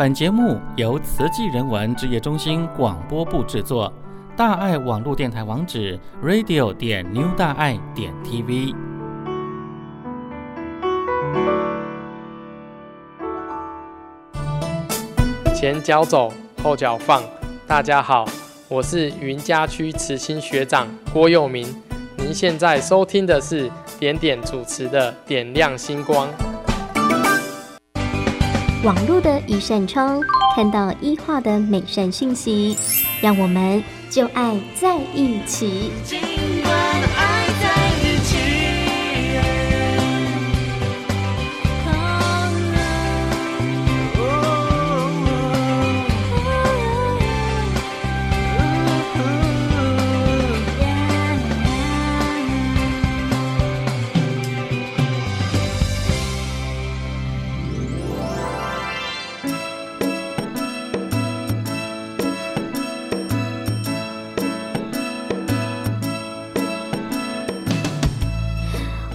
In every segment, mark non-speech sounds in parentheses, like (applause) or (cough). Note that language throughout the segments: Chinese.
本节目由慈济人文职业中心广播部制作。大爱网络电台网址：radio 点 new 大爱点 tv。前脚走，后脚放。大家好，我是云嘉区慈青学长郭佑明。您现在收听的是点点主持的《点亮星光》。网络的一扇窗，看到医化的美善讯息，让我们就爱在一起。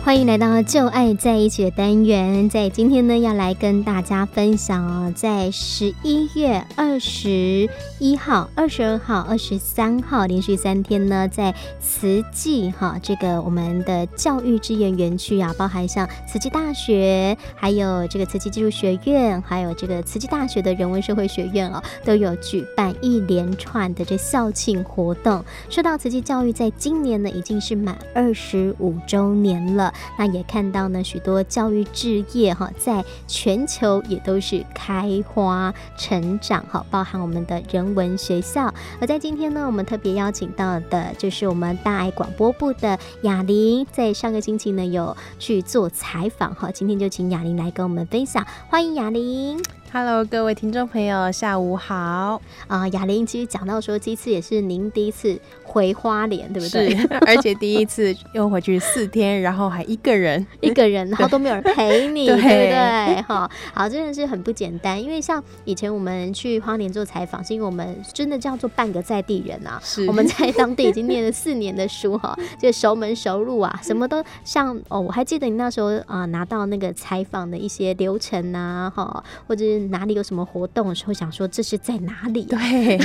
欢迎来到旧爱在一起的单元，在今天呢，要来跟大家分享哦，在十一月二十一号、二十二号、二十三号连续三天呢，在慈济哈这个我们的教育志愿园区啊，包含像慈济大学，还有这个慈济技术学院，还有这个慈济大学的人文社会学院哦，都有举办一连串的这校庆活动。说到慈济教育，在今年呢，已经是满二十五周年了。那也看到呢，许多教育置业哈，在全球也都是开花成长哈，包含我们的人文学校。而在今天呢，我们特别邀请到的就是我们大爱广播部的雅玲，在上个星期呢有去做采访哈，今天就请雅玲来跟我们分享，欢迎雅玲。Hello，各位听众朋友，下午好啊！呃、雅玲其实讲到说，这次也是您第一次回花莲，对不对？是，(laughs) 而且第一次又回去四天，然后还一个人，一个人，(laughs) 然后都没有人陪你，(laughs) 对，对不对？哈，好，真的是很不简单。因为像以前我们去花莲做采访，是因为我们真的叫做半个在地人啊。是，我们在当地已经念了四年的书哈，就熟门熟路啊，什么都像哦。我还记得你那时候啊、呃，拿到那个采访的一些流程啊，哈，或者是。哪里有什么活动的时候，想说这是在哪里？对，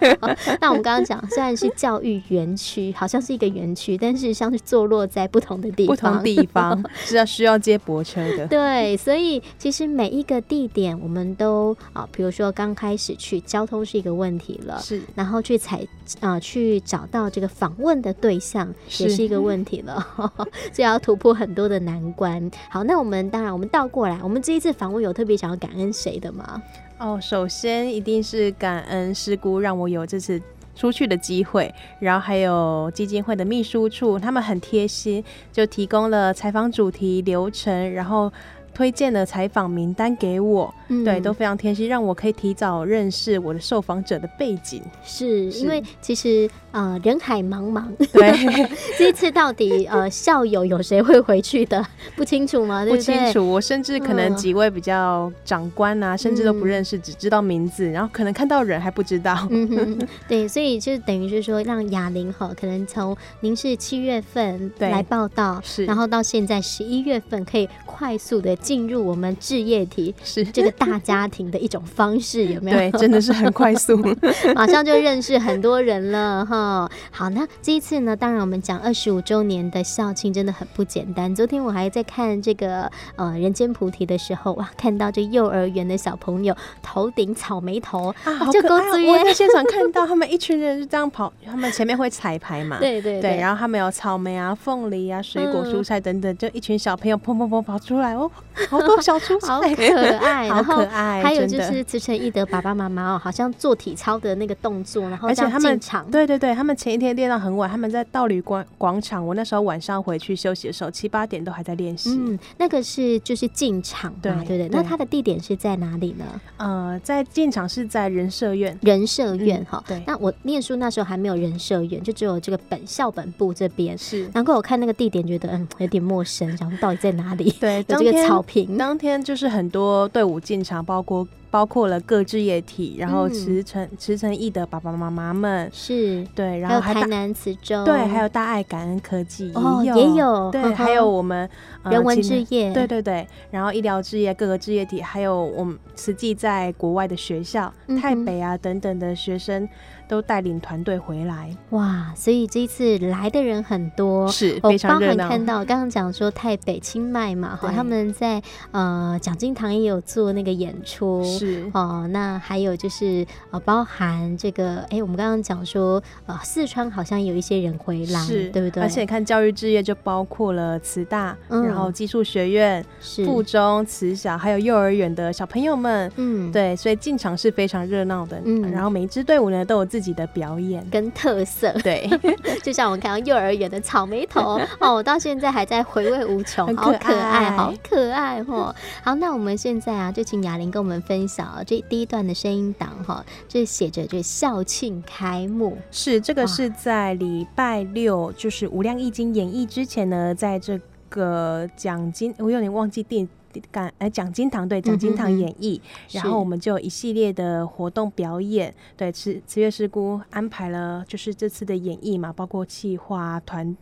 (laughs) 那我们刚刚讲，虽然是教育园区，好像是一个园区，但是像是坐落在不同的地方，不同地方 (laughs) 是要需要接驳车的。对，所以其实每一个地点，我们都啊，比如说刚开始去，交通是一个问题了，是，然后去采啊，去找到这个访问的对象也是一个问题了，(laughs) 所以要突破很多的难关。好，那我们当然，我们倒过来，我们这一次访问有特别想要感恩谁？的吗？哦，首先一定是感恩师姑让我有这次出去的机会，然后还有基金会的秘书处，他们很贴心，就提供了采访主题、流程，然后推荐的采访名单给我，嗯、对，都非常贴心，让我可以提早认识我的受访者的背景。是，是因为其实。呃，人海茫茫，对，(laughs) 这一次到底呃校友有谁会回去的？(laughs) 不清楚吗？对不对？不清楚，我甚至可能几位比较长官啊，嗯、甚至都不认识，只知道名字，然后可能看到人还不知道。嗯哼，对，所以就等于是说，让哑铃哈，可能从您是七月份来报道，是，然后到现在十一月份可以快速的进入我们置业体是这个大家庭的一种方式，有没有？(laughs) 对，真的是很快速，(laughs) 马上就认识很多人了哈。哦，好，那这一次呢，当然我们讲二十五周年的校庆真的很不简单。昨天我还在看这个呃人间菩提的时候，哇，看到这幼儿园的小朋友头顶草莓头啊，好可爱！我在现场看到他们一群人就这样跑，他们前面会彩排嘛，(laughs) 对对对，对，然后他们有草莓啊、凤梨啊、水果、蔬菜等等，嗯、就一群小朋友砰砰砰跑出来哦，(laughs) 好多小蔬菜，好可爱，(laughs) 好可爱。还有就是慈诚义德爸爸妈妈哦，好像做体操的那个动作，然后而且他们场，对对对。他们前一天练到很晚，他们在道旅广广场。我那时候晚上回去休息的时候，七八点都还在练习。嗯，那个是就是进场，对对对。那他的地点是在哪里呢？呃，在进场是在人社院，人社院哈、嗯。对。那我念书那时候还没有人社院，就只有这个本校本部这边。是。难怪我看那个地点觉得嗯有点陌生，想说到底在哪里？对，(laughs) 有这个草好评。当天就是很多队伍进场，包括。包括了各志业体，然后慈诚慈诚义的爸爸妈妈们。是。对，然后还台南慈州。对，还有大爱感恩科技也有，也有对，还有我们人文志业，对对对，然后医疗置业各个志业体，还有我们慈济在国外的学校，台北啊等等的学生。都带领团队回来哇，所以这一次来的人很多，是非常热闹。包含看到刚刚讲说台北清迈嘛，哈，他们在呃讲经堂也有做那个演出，是哦、呃。那还有就是呃，包含这个，哎、欸，我们刚刚讲说呃，四川好像有一些人回来，是对不对？而且看教育志业就包括了慈大，嗯、然后技术学院、是附中、慈小，还有幼儿园的小朋友们，嗯，对，所以进场是非常热闹的。嗯，然后每一支队伍呢都有自己。自己的表演。跟特色，对，(laughs) 就像我们看到幼儿园的草莓头。(laughs) 哦，我到现在还在回味无穷，好可爱，好可爱哦。好，那我们现在啊，就请雅玲跟我们分享啊，这第一段的声音档哈，这写着这校庆开幕，是这个是在礼拜六，就是无量易经演绎之前呢，在这个奖金，我有点忘记定。讲哎，讲金堂对，讲金堂演绎，嗯、然后我们就有一系列的活动表演，对，慈慈月师姑安排了，就是这次的演绎嘛，包括企划、团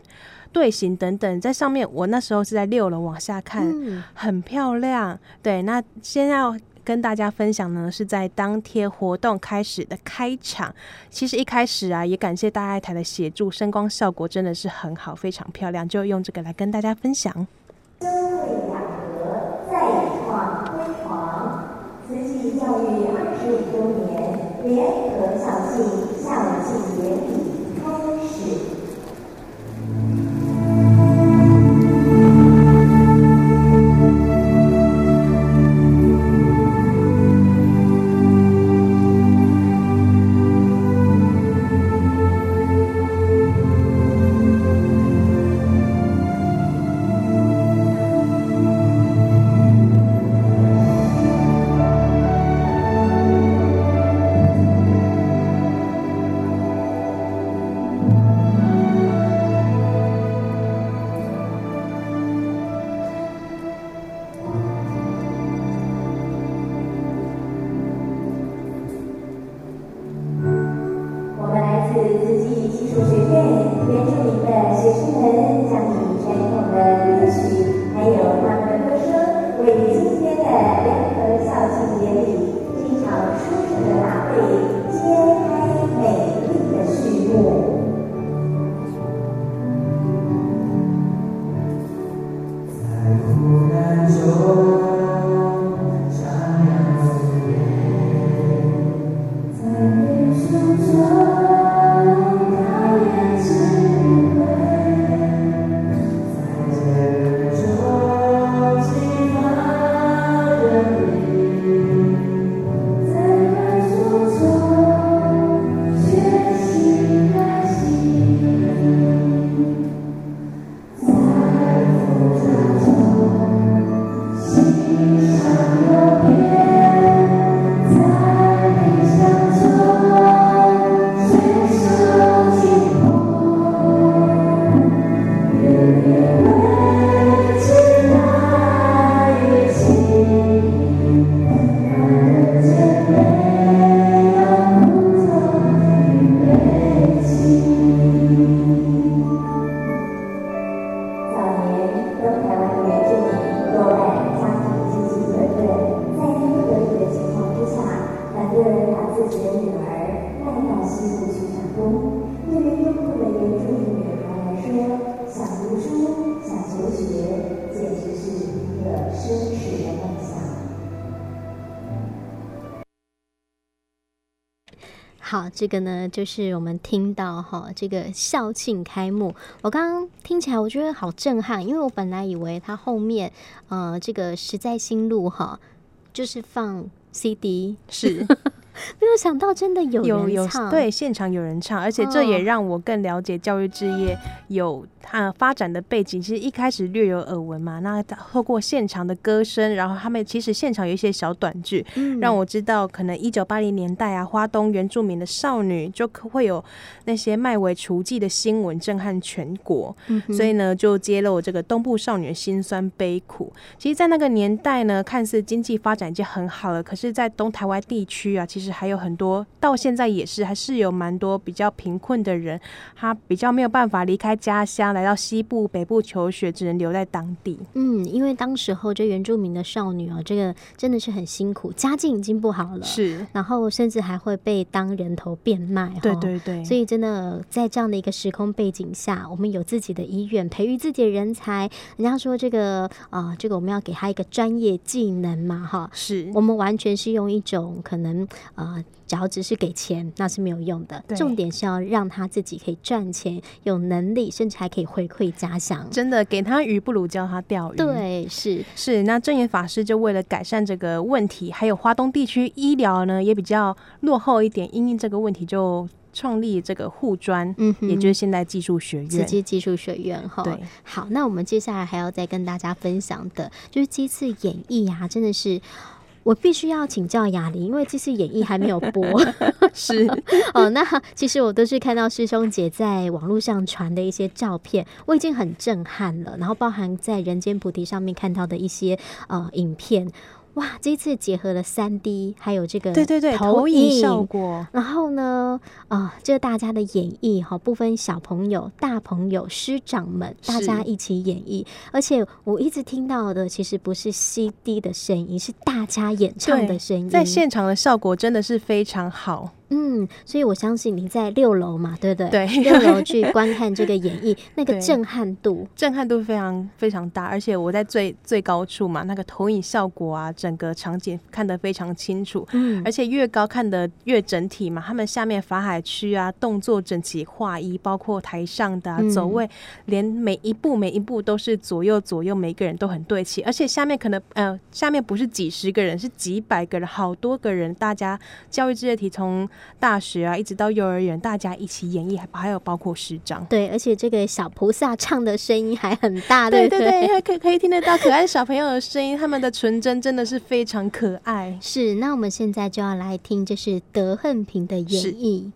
队形等等，在上面。我那时候是在六楼往下看，嗯、很漂亮。对，那先要跟大家分享呢，是在当天活动开始的开场。其实一开始啊，也感谢大爱台的协助，声光效果真的是很好，非常漂亮，就用这个来跟大家分享。再创辉煌，慈济教育二十五周年联自己的女儿带到西部去打工，对于优部的民族女孩来说，想读书、想求学，简直是一个奢侈的梦想。好，这个呢，就是我们听到哈，这个校庆开幕，我刚刚听起来我觉得好震撼，因为我本来以为它后面呃，这个实在心路哈，就是放 CD 是。(laughs) 没有想到真的有有人唱，有对，现场有人唱，而且这也让我更了解教育置业有它发展的背景。其实一开始略有耳闻嘛，那透过现场的歌声，然后他们其实现场有一些小短剧，嗯、让我知道可能一九八零年代啊，花东原住民的少女就会有那些卖为雏妓的新闻震撼全国，嗯、所以呢，就揭露这个东部少女的辛酸悲苦。其实，在那个年代呢，看似经济发展已经很好了，可是，在东台湾地区啊，其实还有很多，到现在也是还是有蛮多比较贫困的人，他比较没有办法离开家乡，来到西部、北部求学，只能留在当地。嗯，因为当时候这原住民的少女啊，这个真的是很辛苦，家境已经不好了，是，然后甚至还会被当人头变卖。对对对，所以真的在这样的一个时空背景下，我们有自己的医院，培育自己的人才。人家说这个啊、呃，这个我们要给他一个专业技能嘛，哈，是我们完全是用一种可能啊。呃只要只是给钱，那是没有用的。重点是要让他自己可以赚钱，有能力，甚至还可以回馈家乡。真的，给他鱼不如教他钓鱼。对，是是。那正言法师就为了改善这个问题，还有华东地区医疗呢也比较落后一点，因应这个问题就创立这个护专，嗯，也就是现代技术学院。慈济技术学院哈。对，好，那我们接下来还要再跟大家分享的，就是这次演绎啊，真的是。我必须要请教雅玲，因为这次演绎还没有播。(laughs) 是哦，那其实我都是看到师兄姐在网络上传的一些照片，我已经很震撼了。然后包含在人间菩提上面看到的一些呃影片。哇，这一次结合了三 D，还有这个对对对投影效果，然后呢，啊、呃，这大家的演绎哈，不分小朋友、大朋友、师长们，大家一起演绎。而且我一直听到的，其实不是 CD 的声音，是大家演唱的声音，在现场的效果真的是非常好。嗯，所以我相信你在六楼嘛，对不对？对，六楼去观看这个演绎，(laughs) 那个震撼度，震撼度非常非常大。而且我在最最高处嘛，那个投影效果啊，整个场景看得非常清楚。嗯，而且越高看得越整体嘛。他们下面法海区啊，动作整齐划一，包括台上的、啊嗯、走位，连每一步每一步都是左右左右，每个人都很对齐。而且下面可能呃，下面不是几十个人，是几百个人，好多个人，大家教育这些题从。大学啊，一直到幼儿园，大家一起演绎，还还有包括师长。对，而且这个小菩萨唱的声音还很大，对对对，还可以可以听得到可爱小朋友的声音，他们的纯真真的是非常可爱。是，那我们现在就要来听，这是德恨平的演绎。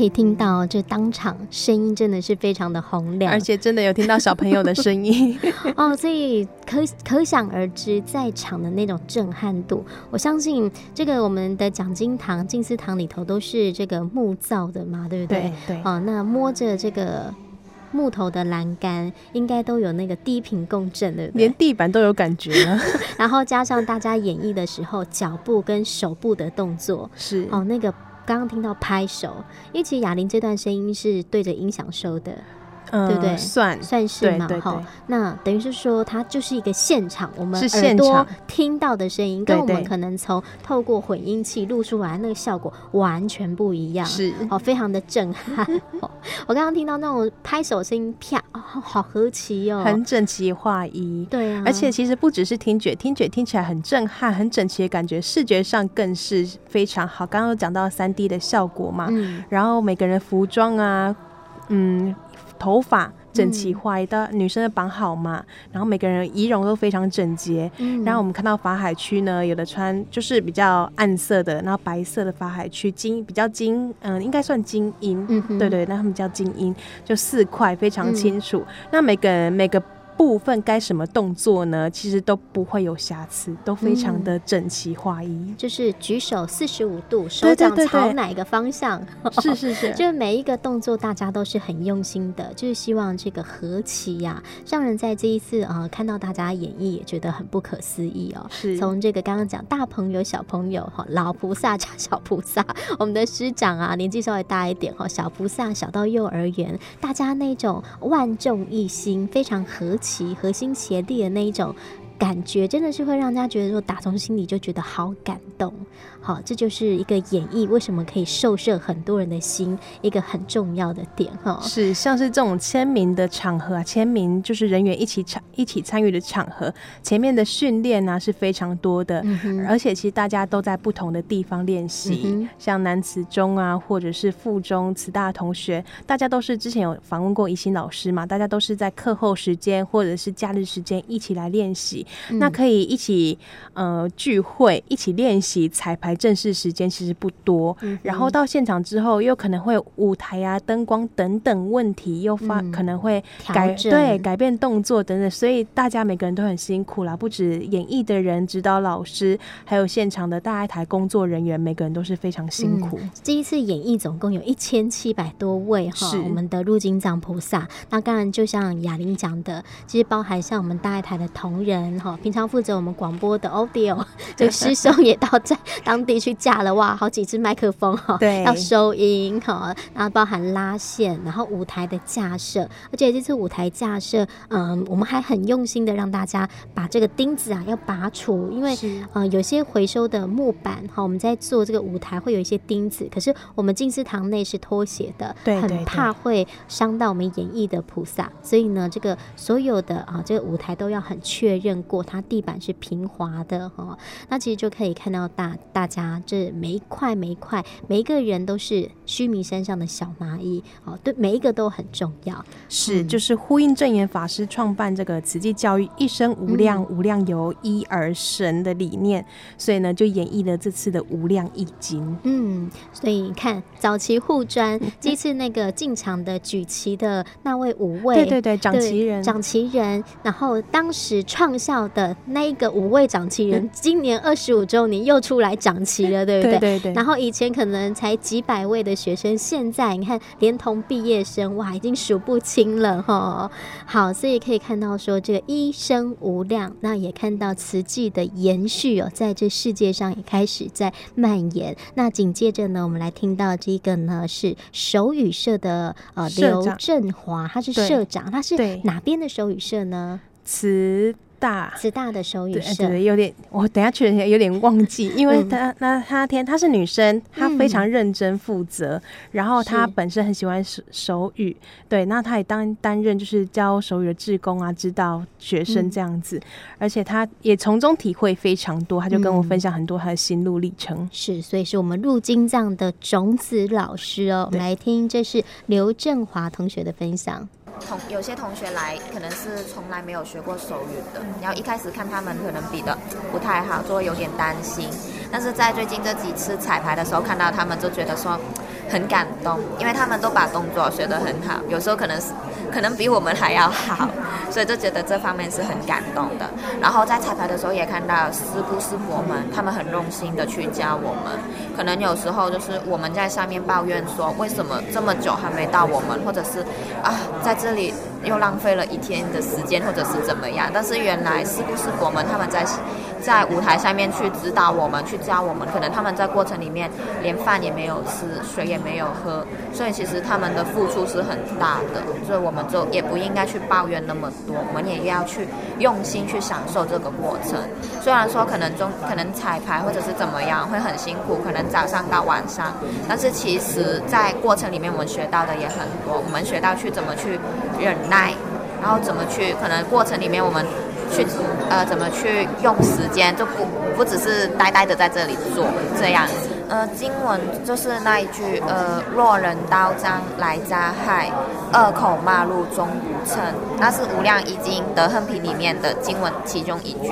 可以听到这当场声音真的是非常的洪亮，而且真的有听到小朋友的声音 (laughs) 哦，所以可可想而知在场的那种震撼度。我相信这个我们的讲经堂、静思堂里头都是这个木造的嘛，对不对？对对。哦，那摸着这个木头的栏杆，应该都有那个低频共振的，连地板都有感觉了。(laughs) 然后加上大家演绎的时候，脚步跟手部的动作是哦，那个。刚刚听到拍手，因为其实哑铃这段声音是对着音响收的，嗯、对不对？算算是嘛，哈。那等于是说，它就是一个现场，我们耳朵听到的声音，跟我们可能从透过混音器录出来那个效果完全不一样，是哦，非常的震撼。(laughs) 我刚刚听到那种拍手声音，啪，哦，好和气哦，很整齐划一。对啊，而且其实不只是听觉，听觉听起来很震撼、很整齐的感觉，视觉上更是非常好。刚刚有讲到三 D 的效果嘛，嗯，然后每个人服装啊，嗯，头发。整齐划一的女生的绑好嘛，然后每个人仪容都非常整洁。嗯，然后我们看到法海区呢，有的穿就是比较暗色的，然后白色的法海区金比较金，嗯，应该算金银。嗯哼，对对，那他们叫金银，就四块非常清楚。嗯，那每个人每个。部分该什么动作呢？其实都不会有瑕疵，都非常的整齐划一。嗯，就是举手四十五度，手掌朝哪个方向？是是是，(laughs) 就是每一个动作大家都是很用心的，就是希望这个和棋呀，让人在这一次啊、呃、看到大家演绎也觉得很不可思议哦。是，从这个刚刚讲大朋友小朋友哈，老菩萨加 (laughs) 小菩萨，我们的师长啊年纪稍微大一点哈，小菩萨小到幼儿园，大家那种万众一心，非常和气。齐核心协力的那一种感觉，真的是会让人家觉得说，打从心里就觉得好感动。好，这就是一个演绎为什么可以受摄很多人的心，一个很重要的点哈。是像是这种签名的场合啊，签名就是人员一起参一起参与的场合，前面的训练呢是非常多的，嗯，而且其实大家都在不同的地方练习，嗯，像南慈中啊，或者是附中慈大同学，大家都是之前有访问过怡心老师嘛，大家都是在课后时间或者是假日时间一起来练习，嗯，那可以一起呃聚会，一起练习彩排。正式时间其实不多，嗯，然后到现场之后，又可能会舞台啊、灯光等等问题，又发、嗯、可能会改对改变动作等等，所以大家每个人都很辛苦啦。不止演艺的人、指导老师，还有现场的大爱台工作人员，每个人都是非常辛苦。嗯、这一次演艺总共有一千七百多位哈，我们的入金藏菩萨。那当然，就像雅玲讲的，其实包含像我们大爱台的同仁哈，平常负责我们广播的 audio，(laughs) 这个师兄也到在当。地去架了哇，好几支麦克风哈，对，要收音哈，然后包含拉线，然后舞台的架设，而且这次舞台架设，嗯，我们还很用心的让大家把这个钉子啊要拔除，因为嗯有些回收的木板哈，我们在做这个舞台会有一些钉子，可是我们静思堂内是脱鞋的，对，很怕会伤到我们演绎的菩萨，所以呢，这个所有的啊这个舞台都要很确认过，它地板是平滑的哈，那其实就可以看到大大。家这每一块每一块每一个人都是须弥山上的小蚂蚁哦，对，每一个都很重要。是，就是呼应正言法师创办这个慈济教育一生无量、嗯、无量由一而生的理念，所以呢，就演绎了这次的无量易经。嗯，所以你看早期护专这次那个进场的举旗的那位五位，对对对，掌旗人，掌旗人，然后当时创校的那一个五位掌旗人，今年二十五周年又出来掌。齐了，对不对？对对对。然后以前可能才几百位的学生，现在你看，连同毕业生，哇，已经数不清了哈。好，所以可以看到说，这个一生无量，那也看到慈济的延续哦，在这世界上也开始在蔓延。那紧接着呢，我们来听到这个呢，是手语社的呃刘振华，他是社长，他是哪边的手语社呢？慈。大。慈大的手语社，对，对，有点，我等下确认一下，有点忘记，因为她、嗯、那她天她是女生，她非常认真负责、嗯，然后她本身很喜欢手手语，对，那她也当担任就是教手语的志工啊，指导学生这样子，嗯、而且她也从中体会非常多，她就跟我分享很多她的心路历程、嗯。是，所以是我们入金藏的种子老师哦，我们来听，这是刘振华同学的分享。同有些同学来，可能是从来没有学过手语的，然后一开始看他们可能比的不太好，就会有点担心。但是在最近这几次彩排的时候，看到他们就觉得说很感动，因为他们都把动作学得很好，有时候可能是可能比我们还要好，所以就觉得这方面是很感动的。然后在彩排的时候也看到师姑师伯们，他们很用心的去教我们。可能有时候就是我们在上面抱怨说，为什么这么久还没到我们，或者是啊在这里又浪费了一天的时间，或者是怎么样。但是原来师姑师伯们他们在。在舞台上面去指导我们，去教我们。可能他们在过程里面连饭也没有吃，水也没有喝，所以其实他们的付出是很大的。所以我们就也不应该去抱怨那么多，我们也要去用心去享受这个过程。虽然说可能中可能彩排或者是怎么样会很辛苦，可能早上到晚上，但是其实在过程里面我们学到的也很多。我们学到去怎么去忍耐，然后怎么去可能过程里面我们。去呃，怎么去用时间，就不不只是呆呆的在这里做这样子。呃，经文就是那一句呃，若人刀将来加害，恶口骂入终不称，那是无量易经德行品里面的经文其中一句。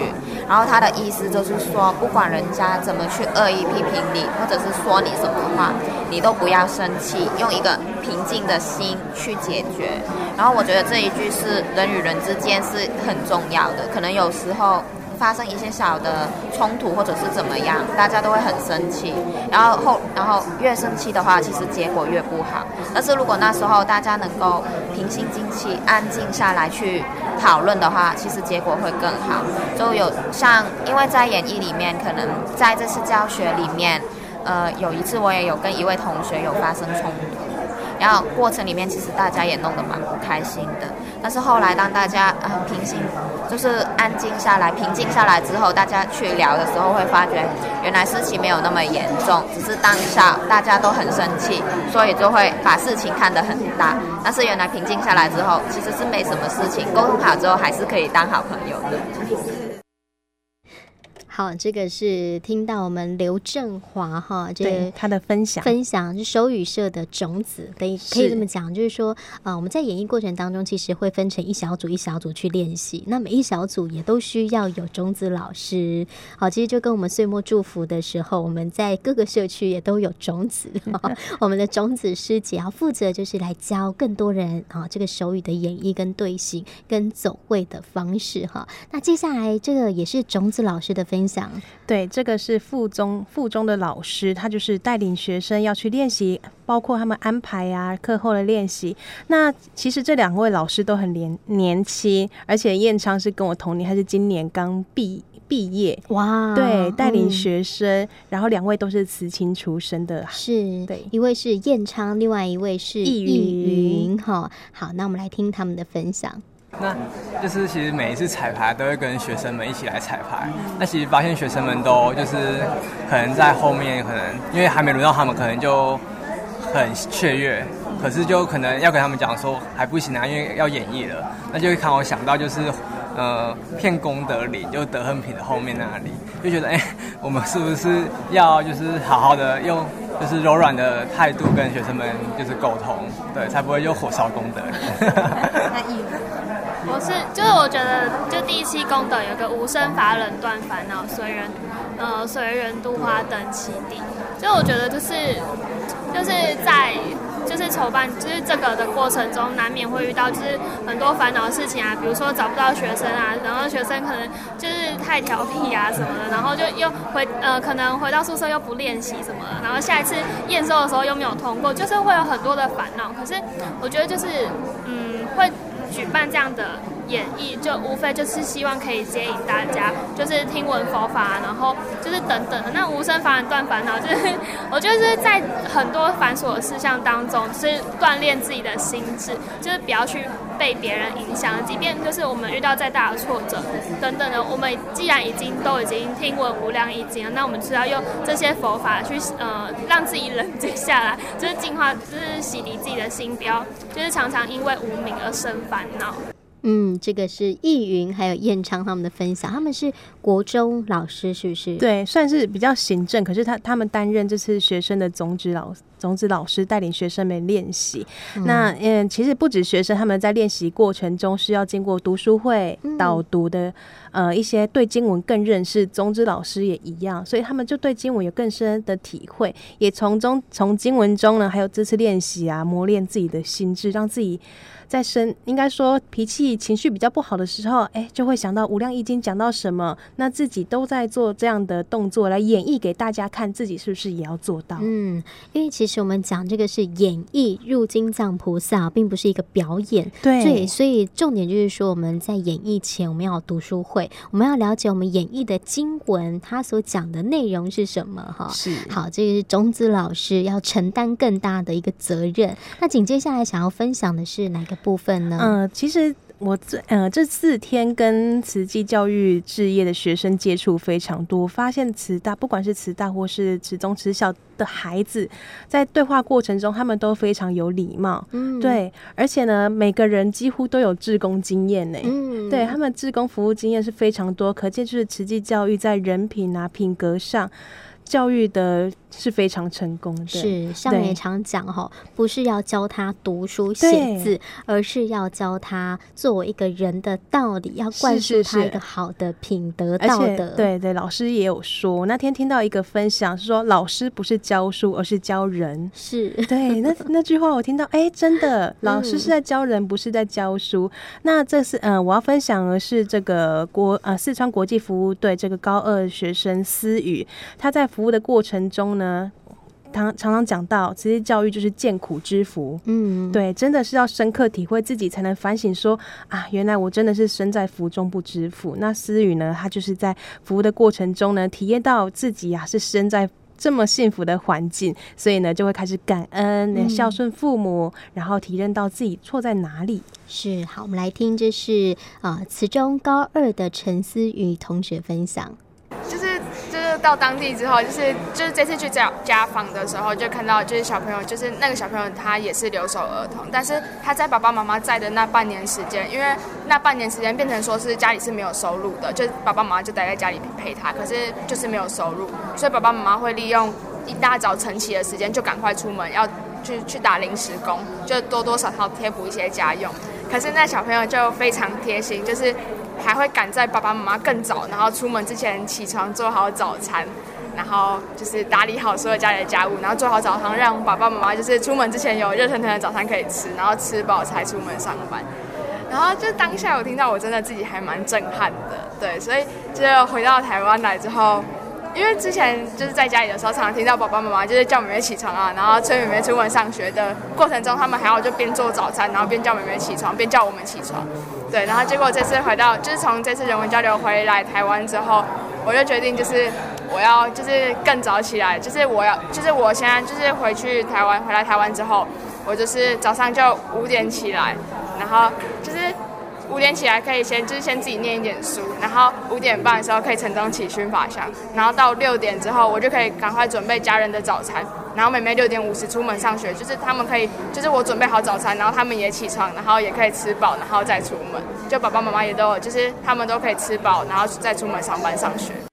然后它的意思就是说，不管人家怎么去恶意批评你，或者是说你什么话，你都不要生气，用一个平静的心去解决。然后我觉得这一句是人与人之间是很重要的，可能有时候。发生一些小的冲突或者是怎么样，大家都会很生气，然后后然后越生气的话，其实结果越不好。但是如果那时候大家能够平心静气、安静下来去讨论的话，其实结果会更好。就有像因为在演艺里面，可能在这次教学里面，呃，有一次我也有跟一位同学有发生冲突。然后过程里面，其实大家也弄得蛮不开心的。但是后来，当大家很平心，就是安静下来、平静下来之后，大家去聊的时候，会发觉原来事情没有那么严重，只是当下大家都很生气，所以就会把事情看得很大。但是原来平静下来之后，其实是没什么事情，沟通好之后还是可以当好朋友的。好，这个是听到我们刘振华哈，这个他的分享，分享是手语社的种子，可以可以这么讲，就是说，啊、呃，我们在演绎过程当中，其实会分成一小组一小组去练习，那每一小组也都需要有种子老师。好，其实就跟我们岁末祝福的时候，我们在各个社区也都有种子，(laughs) 我们的种子师姐要负责就是来教更多人啊，这个手语的演绎跟队形跟走位的方式哈。那接下来这个也是种子老师的分享。对，这个是附中附中的老师，他就是带领学生要去练习，包括他们安排啊课后的练习。那其实这两位老师都很年年轻，而且燕昌是跟我同年，他是今年刚毕毕业。哇，对，带领学生，嗯、然后两位都是慈青出身的，是对，一位是燕昌，另外一位是易云。哈，好，那我们来听他们的分享。那就是其实每一次彩排都会跟学生们一起来彩排。那其实发现学生们都就是可能在后面，可能因为还没轮到他们，可能就很雀跃。可是就可能要跟他们讲说还不行啊，因为要演绎了。那就会看我想到就是呃，片功德林，就德行品的后面那里，就觉得哎、我们是不是要就是好好的用就是柔软的态度跟学生们就是沟通，对，才不会就火烧功德林。(laughs) 那意是，就是我觉得，就第一期功德有个无生法忍断烦恼，随人，呃，随人度化灯起底。就我觉得，就是，就是在，就是筹办，就是这个的过程中，难免会遇到，就是很多烦恼的事情啊，比如说找不到学生啊，然后学生可能就是太调皮啊什么的，然后就又回，呃，可能回到宿舍又不练习什么的，然后下一次验收的时候又没有通过，就是会有很多的烦恼。可是我觉得，就是，嗯，会。举办这样的演绎，就无非就是希望可以接引大家，就是听闻佛法，然后就是等等的。那无生法忍断烦恼，就是我就是在很多繁琐的事项当中，就是锻炼自己的心智，就是不要去被别人影响。即便就是我们遇到再大的挫折等等的，我们既然已经都已经听闻无量易经了，那我们就要用这些佛法去呃让自己冷静下来，就是净化，就是洗涤自己的心，不要就是常常因为无明而生烦恼。嗯，这个是易云还有燕昌他们的分享，他们是国中老师，是不是？对，算是比较行政，可是他他们担任这次学生的总指老总指老师，带领学生们练习。嗯、那嗯，其实不止学生，他们在练习过程中是要经过读书会、嗯、导读的，呃，一些对经文更认识。总指老师也一样，所以他们就对经文有更深的体会，也从中从经文中呢，还有这次练习啊，磨练自己的心智，让自己。在生应该说脾气情绪比较不好的时候，哎，就会想到《无量易经》讲到什么，那自己都在做这样的动作来演绎给大家看，自己是不是也要做到？嗯，因为其实我们讲这个是演绎入金藏菩萨，并不是一个表演。对，所以所以重点就是说，我们在演绎前，我们要读书会，我们要了解我们演绎的经文，它所讲的内容是什么？哈，是好，这个是种子老师要承担更大的一个责任。那紧接下来想要分享的是哪个部分呢？嗯、呃，其实。我这呃这四天跟慈济教育置业的学生接触非常多，发现慈大不管是慈大或是慈中慈小的孩子，在对话过程中，他们都非常有礼貌，嗯，对，而且呢，每个人几乎都有志工经验呢，嗯，对他们志工服务经验是非常多，可见就是慈济教育在人品啊品格上。教育的是非常成功的，是像也常讲哈，不是要教他读书写字，而是要教他作为一个人的道理，要灌输他一个好的品德道德。对对，老师也有说，那天听到一个分享是说，老师不是教书，而是教人。是对，那那句话我听到，哎、欸，真的，老师是在教人，不是在教书。嗯、那这是嗯、呃，我要分享的是这个国呃四川国际服务队这个高二学生思雨，他在。服务的过程中呢，常常常讲到，其实教育就是见苦知福。嗯，对，真的是要深刻体会自己，才能反省说啊，原来我真的是身在福中不知福。那思雨呢，他就是在服务的过程中呢，体验到自己、啊、是身在这么幸福的环境，所以呢，就会开始感恩、孝顺父母，嗯、然后体认到自己错在哪里。是，好，我们来听，这是啊，慈中高二的陈思雨同学分享。就是到当地之后，就是就是这次去家家访的时候，就看到就是小朋友，就是那个小朋友他也是留守儿童，但是他在爸爸妈妈在的那半年时间，因为那半年时间变成说是家里是没有收入的，就爸爸妈妈就待在家里陪他，可是就是没有收入，所以爸爸妈妈会利用一大早晨起的时间就赶快出门要去去打临时工，就多多少少贴补一些家用。可是那小朋友就非常贴心，就是。还会赶在爸爸妈妈更早，然后出门之前起床做好早餐，然后就是打理好所有家里的家务，然后做好早餐，让爸爸妈妈就是出门之前有热腾腾的早餐可以吃，然后吃饱才出门上班。然后就当下我听到，我真的自己还蛮震撼的，对，所以就回到台湾来之后。因为之前就是在家里的时候，常常听到爸爸妈妈就是叫妹妹起床啊，然后催妹妹出门上学的过程中，他们还要就边做早餐，然后边叫妹妹起床，边叫我们起床。对，然后结果这次回到，就是从这次人文交流回来台湾之后，我就决定就是我要就是更早起来，就是我要就是我现在就是回去台湾，回来台湾之后，我就是早上就五点起来，然后。五点起来可以先就是先自己念一点书，然后五点半的时候可以晨钟起熏法香，然后到六点之后我就可以赶快准备家人的早餐，然后妹妹六点五十出门上学，就是他们可以就是我准备好早餐，然后他们也起床，然后也可以吃饱，然后再出门，就爸爸妈妈也都，就是他们都可以吃饱，然后再出门上班上学。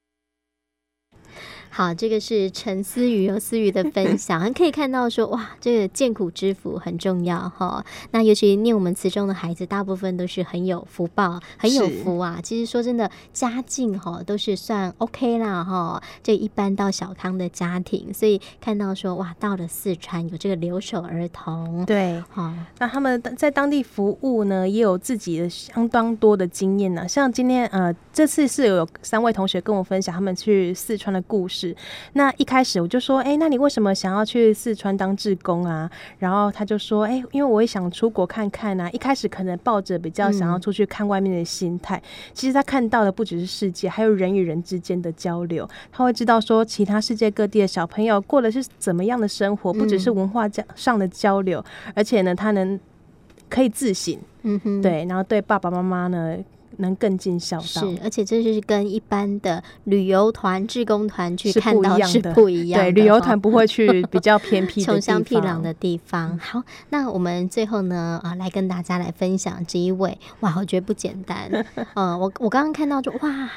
好，这个是陈思雨和思雨的分 (laughs) 享，可以看到说哇，这个见苦知福很重要哈。那尤其念我们词中的孩子，大部分都是很有福报，很有福啊。其实说真的，家境哈都是算 OK 啦哈，这一般到小康的家庭，所以看到说哇，到了四川有这个留守儿童，对好，那他们在当地服务呢，也有自己的相当多的经验呢。像今天呃，这次是有三位同学跟我分享他们去四川的故事。那一开始我就说，哎、欸，那你为什么想要去四川当志工啊？然后他就说，哎、欸，因为我也想出国看看啊。一开始可能抱着比较想要出去看外面的心态，嗯、其实他看到的不只是世界，还有人与人之间的交流。他会知道说，其他世界各地的小朋友过的是怎么样的生活，不只是文化上的交流，嗯、而且呢，他能可以自省，嗯哼，对，然后对爸爸妈妈呢。能更尽孝道，是，而且这就是跟一般的旅游团、志工团去看到是不一样的。对，旅游团不会去比较偏僻、(laughs) 穷乡僻壤的地方。好，那我们最后呢，啊，来跟大家来分享这一位，哇，我觉得不简单。嗯，(laughs) 我我刚刚看到就哇，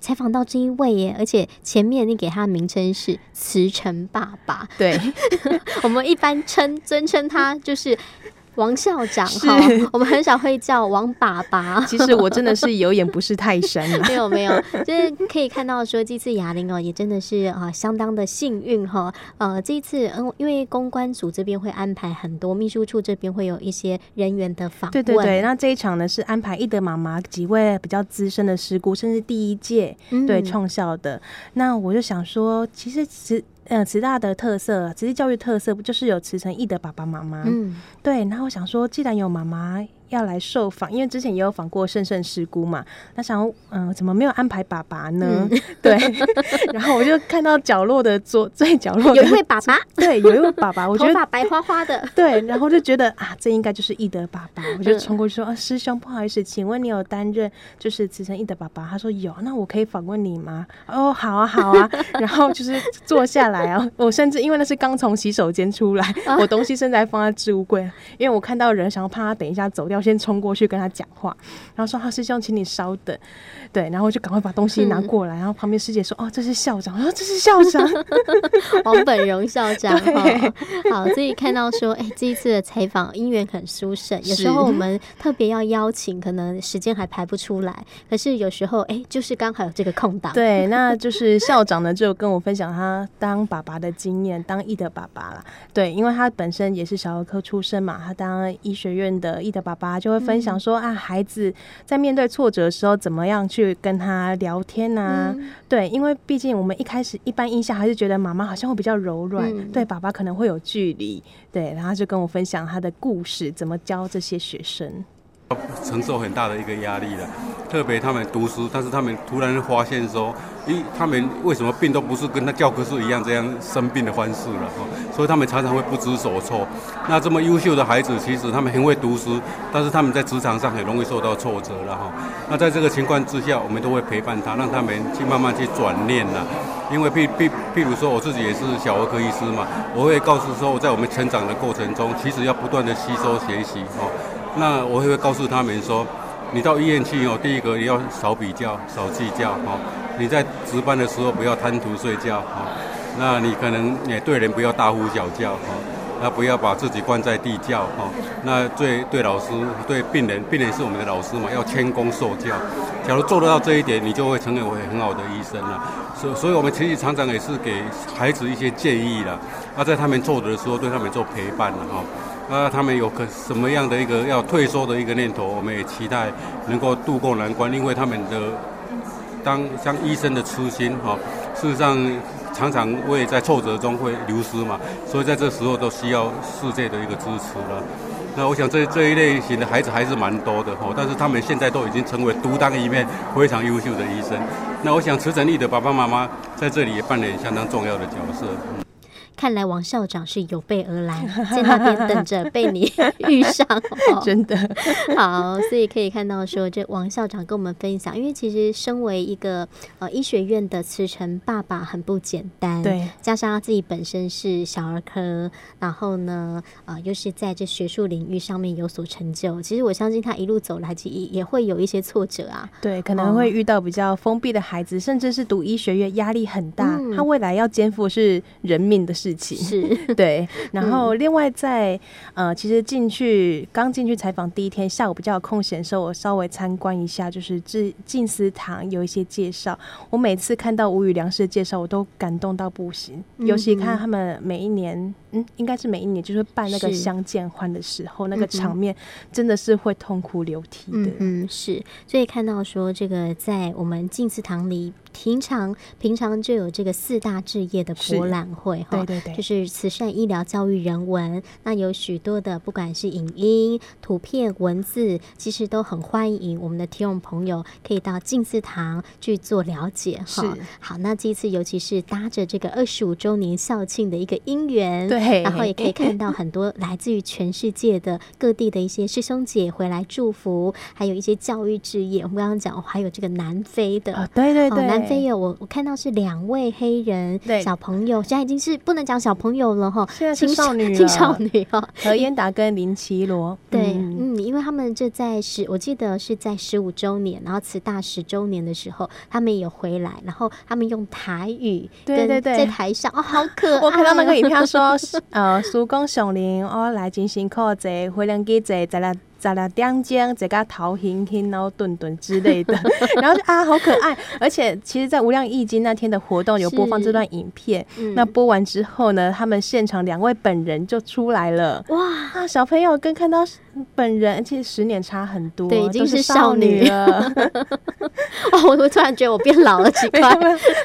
采访到这一位耶，而且前面你给他的名称是慈诚爸爸，对，(laughs) 我们一般称尊称他就是。王校长哈，我们很少会叫王爸爸。(laughs) 其实我真的是有眼不识泰山了。(laughs) 没有没有，就是可以看到说这次雅玲哦，也真的是啊相当的幸运哈。呃，这一次嗯，因为公关组这边会安排很多，秘书处这边会有一些人员的访问。对对对，那这一场呢是安排一德妈妈几位比较资深的师姑，甚至第一届对创校的。那我就想说，其实其实。呃，慈大的特色，慈济教育特色不就是有慈诚义的爸爸妈妈？嗯，对。然后我想说，既然有妈妈。要来受访，因为之前也有访过圣圣师姑嘛，他想嗯、呃，怎么没有安排爸爸呢？嗯、(laughs) 对，(laughs) 然后我就看到角落的左 (laughs) 最角落有一位爸爸，对，有一位爸爸，我觉得头发白花花的，对，然后就觉得啊，这应该就是易德爸爸，我就冲过去说、嗯、啊，师兄不好意思，请问你有担任就是慈诚易德爸爸？他说有，那我可以访问你吗？哦，好啊，好啊，然后就是坐下来啊，我甚至因为那是刚从洗手间出来，啊、我东西甚至还放在置物柜，因为我看到人，想要怕他等一下走掉。先冲过去跟他讲话，然后说：“哈、啊，师兄，请你稍等。”对，然后我就赶快把东西拿过来，嗯、然后旁边师姐说：“哦，这是校长。”我说：“这是校长，(laughs) 王本荣校长。(laughs) 对”好，所以看到说，哎，这一次的采访因缘很殊胜。有时候我们特别要邀请，可能时间还排不出来，可是有时候，哎，就是刚好有这个空档。对，那就是校长呢，就跟我分享他当爸爸的经验，当义德爸爸啦。对，因为他本身也是小儿科出身嘛，他当医学院的义德爸爸。就会分享说啊，孩子在面对挫折的时候，怎么样去跟他聊天啊？嗯、对，因为毕竟我们一开始一般印象还是觉得妈妈好像会比较柔软，嗯、对爸爸可能会有距离。对，然后就跟我分享他的故事，怎么教这些学生。承受很大的一个压力了，特别他们读书，但是他们突然发现说，咦，他们为什么病都不是跟他教科书一样这样生病的方式了？所以他们常常会不知所措。那这么优秀的孩子，其实他们很会读书，但是他们在职场上很容易受到挫折了哈。那在这个情况之下，我们都会陪伴他，让他们去慢慢去转念了。因为譬譬譬如说，我自己也是小儿科医师嘛，我会告诉说，在我们成长的过程中，其实要不断的吸收学习哦。那我会告诉他们说，你到医院去哦，第一个你要少比较，少计较哈。你在值班的时候不要贪图睡觉哈。那你可能也对人不要大呼小叫哈。那不要把自己关在地窖哈。那对对老师对病人，病人是我们的老师嘛，要谦恭受教。假如做得到这一点，你就会成为很好的医生了。所所以，我们其实厂长也是给孩子一些建议了。那在他们做的时候，对他们做陪伴了哈。那他们有个什么样的一个要退缩的一个念头，我们也期待能够渡过难关，因为他们的当像医生的初心哈，事实上常常会在挫折中会流失嘛，所以在这时候都需要世界的一个支持了。那我想这这一类型的孩子还是蛮多的哈，但是他们现在都已经成为独当一面非常优秀的医生。那我想慈诚义的爸爸妈妈在这里也扮演相当重要的角色。看来王校长是有备而来，(laughs) 在那边等着被你遇上，(laughs) 真的 (laughs) 好。所以可以看到说，这王校长跟我们分享，因为其实身为一个呃医学院的慈诚爸爸很不简单，对，加上他自己本身是小儿科，然后呢，呃，又是在这学术领域上面有所成就。其实我相信他一路走来，其实也会有一些挫折啊，对，可能会遇到比较封闭的孩子，哦、甚至是读医学院压力很大，嗯、他未来要肩负是人命的事情。是 (laughs) 对，然后另外在呃，其实进去刚进去采访第一天下午比较有空闲的时候，我稍微参观一下，就是这静思堂有一些介绍。我每次看到吴宇良师的介绍，我都感动到不行。尤其看他们每一年，嗯，应该是每一年就是办那个相见欢的时候，那个场面真的是会痛哭流涕的。嗯，嗯，是。所以看到说这个在我们静思堂里。平常平常就有这个四大置业的博览会哈，对对对，就是慈善、医疗、教育、人文。那有许多的，不管是影音、图片、文字，其实都很欢迎我们的听众朋友可以到静思堂去做了解哈。好，那这一次尤其是搭着这个二十五周年校庆的一个因缘，对，然后也可以看到很多来自于全世界的各地的一些师兄姐回来祝福，还有一些教育置业。我们刚刚讲，还有这个南非的，哦、对对对。非有我，我看到是两位黑人小朋友，现在已经是不能讲小朋友了哈，现在是少女，(laughs) 青少女哈，何燕达跟林奇罗，(laughs) 对，嗯，因为他们就在十，我记得是在十五周年，然后慈大十周年的时候，他们也有回来，然后他们用台语，对对对，在台上哦，好可爱，(laughs) 我看到那个影片说，呃，苏公雄林哦，来进行课这回来给这在那。在那点睛，这个头轻轻，然后顿顿之类的，(laughs) 然后就啊，好可爱！而且，其实，在无量易经那天的活动有播放这段影片。嗯、那播完之后呢，他们现场两位本人就出来了。哇！啊，小朋友跟看到本人其实十年差很多，对，已经是少少女了。(laughs) 哦，我突然觉得我变老了，奇怪。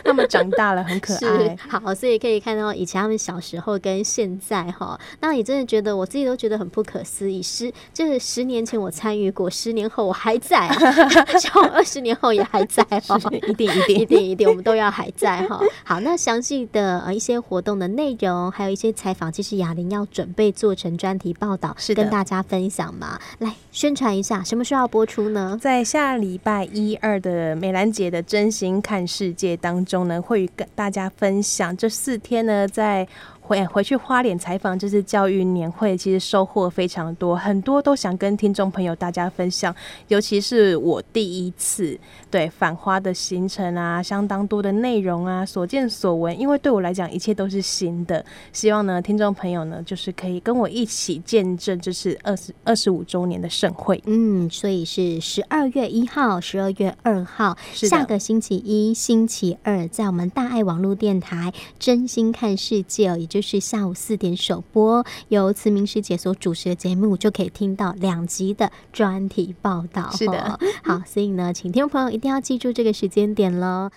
他们长大了，很可爱。好，所以可以看到以前他们小时候跟现在哈，那你真的觉得我自己都觉得很不可思议。十就是十年前我参与过，十年后我还在，(laughs) 像我二十年后也还在哈，一定一定一定一定，我们都要还在哈。好，那详细的呃一些活动的内容，还有一些采访，其实雅玲要准备做成专题报道，是跟大家分享讲嘛？来宣传一下，什么时候播出呢？在下礼拜一二的美兰姐的真心看世界当中呢，会跟大家分享这四天呢，在。回回去花莲采访，这次教育年会，其实收获非常多，很多都想跟听众朋友大家分享。尤其是我第一次对返花的行程啊，相当多的内容啊，所见所闻，因为对我来讲一切都是新的。希望呢，听众朋友呢，就是可以跟我一起见证这次二十二十五周年的盛会。嗯，所以是十二月一号、十二月二号，下个星期一、星期二，在我们大爱网络电台《真心看世界》也就。就是下午四点首播，由慈明师姐所主持的节目，就可以听到两集的专题报道。是的，好，所以呢，请听众朋友一定要记住这个时间点喽。